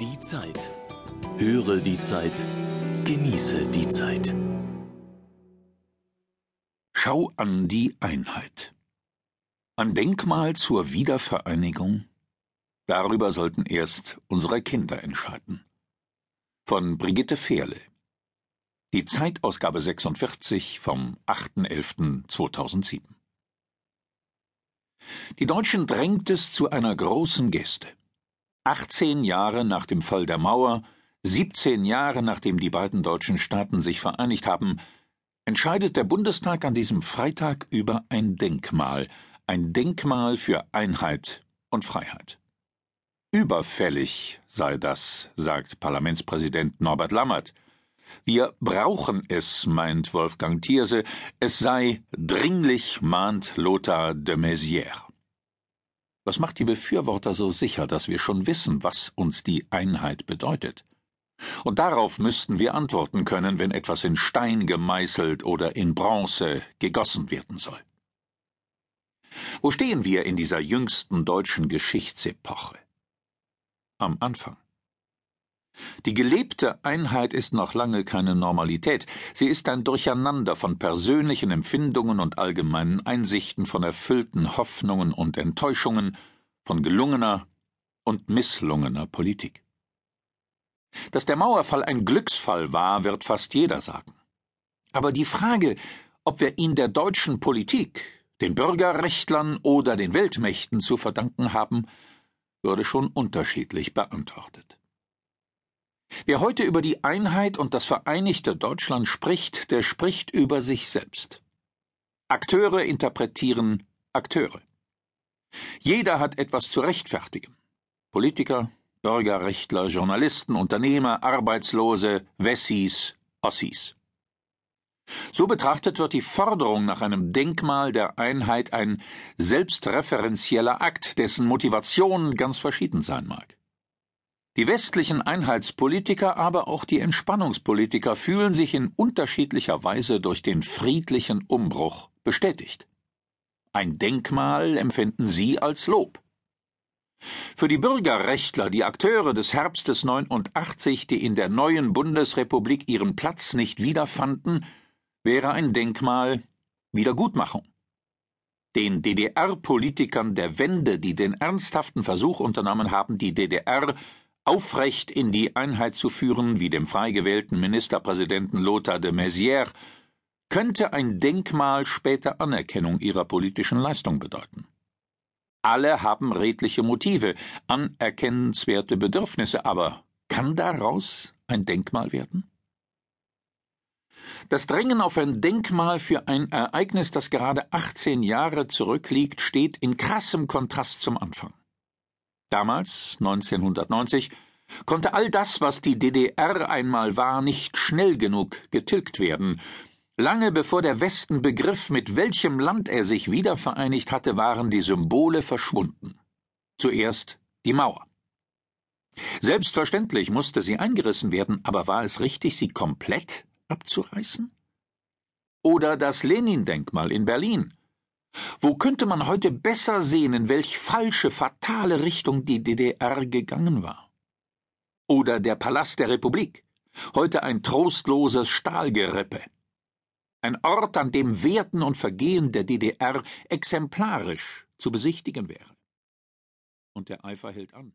Die Zeit. Höre die Zeit. Genieße die Zeit. Schau an die Einheit. Ein Denkmal zur Wiedervereinigung? Darüber sollten erst unsere Kinder entscheiden. Von Brigitte Fehrle. Die Zeitausgabe 46 vom 8.11.2007. Die Deutschen drängt es zu einer großen Geste. 18 Jahre nach dem Fall der Mauer, 17 Jahre nachdem die beiden deutschen Staaten sich vereinigt haben, entscheidet der Bundestag an diesem Freitag über ein Denkmal, ein Denkmal für Einheit und Freiheit. Überfällig sei das, sagt Parlamentspräsident Norbert Lammert. Wir brauchen es, meint Wolfgang Thierse, es sei dringlich, mahnt Lothar de Maizière. Was macht die Befürworter so sicher, dass wir schon wissen, was uns die Einheit bedeutet? Und darauf müssten wir antworten können, wenn etwas in Stein gemeißelt oder in Bronze gegossen werden soll. Wo stehen wir in dieser jüngsten deutschen Geschichtsepoche? Am Anfang. Die gelebte Einheit ist noch lange keine Normalität, sie ist ein Durcheinander von persönlichen Empfindungen und allgemeinen Einsichten, von erfüllten Hoffnungen und Enttäuschungen, von gelungener und misslungener Politik. Dass der Mauerfall ein Glücksfall war, wird fast jeder sagen. Aber die Frage, ob wir ihn der deutschen Politik, den Bürgerrechtlern oder den Weltmächten zu verdanken haben, würde schon unterschiedlich beantwortet. Wer heute über die Einheit und das vereinigte Deutschland spricht, der spricht über sich selbst. Akteure interpretieren Akteure. Jeder hat etwas zu rechtfertigen. Politiker, Bürgerrechtler, Journalisten, Unternehmer, Arbeitslose, Wessis, Ossis. So betrachtet wird die Forderung nach einem Denkmal der Einheit ein selbstreferenzieller Akt, dessen Motivation ganz verschieden sein mag. Die westlichen Einheitspolitiker, aber auch die Entspannungspolitiker fühlen sich in unterschiedlicher Weise durch den friedlichen Umbruch bestätigt. Ein Denkmal empfinden sie als Lob. Für die Bürgerrechtler, die Akteure des Herbstes 89, die in der neuen Bundesrepublik ihren Platz nicht wiederfanden, wäre ein Denkmal Wiedergutmachung. Den DDR-Politikern der Wende, die den ernsthaften Versuch unternommen haben, die DDR aufrecht in die Einheit zu führen, wie dem frei gewählten Ministerpräsidenten Lothar de Maizière, könnte ein Denkmal später Anerkennung ihrer politischen Leistung bedeuten. Alle haben redliche Motive, anerkennenswerte Bedürfnisse, aber kann daraus ein Denkmal werden? Das Drängen auf ein Denkmal für ein Ereignis, das gerade 18 Jahre zurückliegt, steht in krassem Kontrast zum Anfang. Damals, 1990, konnte all das, was die DDR einmal war, nicht schnell genug getilgt werden. Lange bevor der Westen begriff, mit welchem Land er sich wiedervereinigt hatte, waren die Symbole verschwunden. Zuerst die Mauer. Selbstverständlich musste sie eingerissen werden, aber war es richtig, sie komplett abzureißen? Oder das Lenin-Denkmal in Berlin, wo könnte man heute besser sehen, in welch falsche, fatale Richtung die DDR gegangen war? Oder der Palast der Republik, heute ein trostloses Stahlgerippe. Ein Ort, an dem Werten und Vergehen der DDR exemplarisch zu besichtigen wäre. Und der Eifer hält an.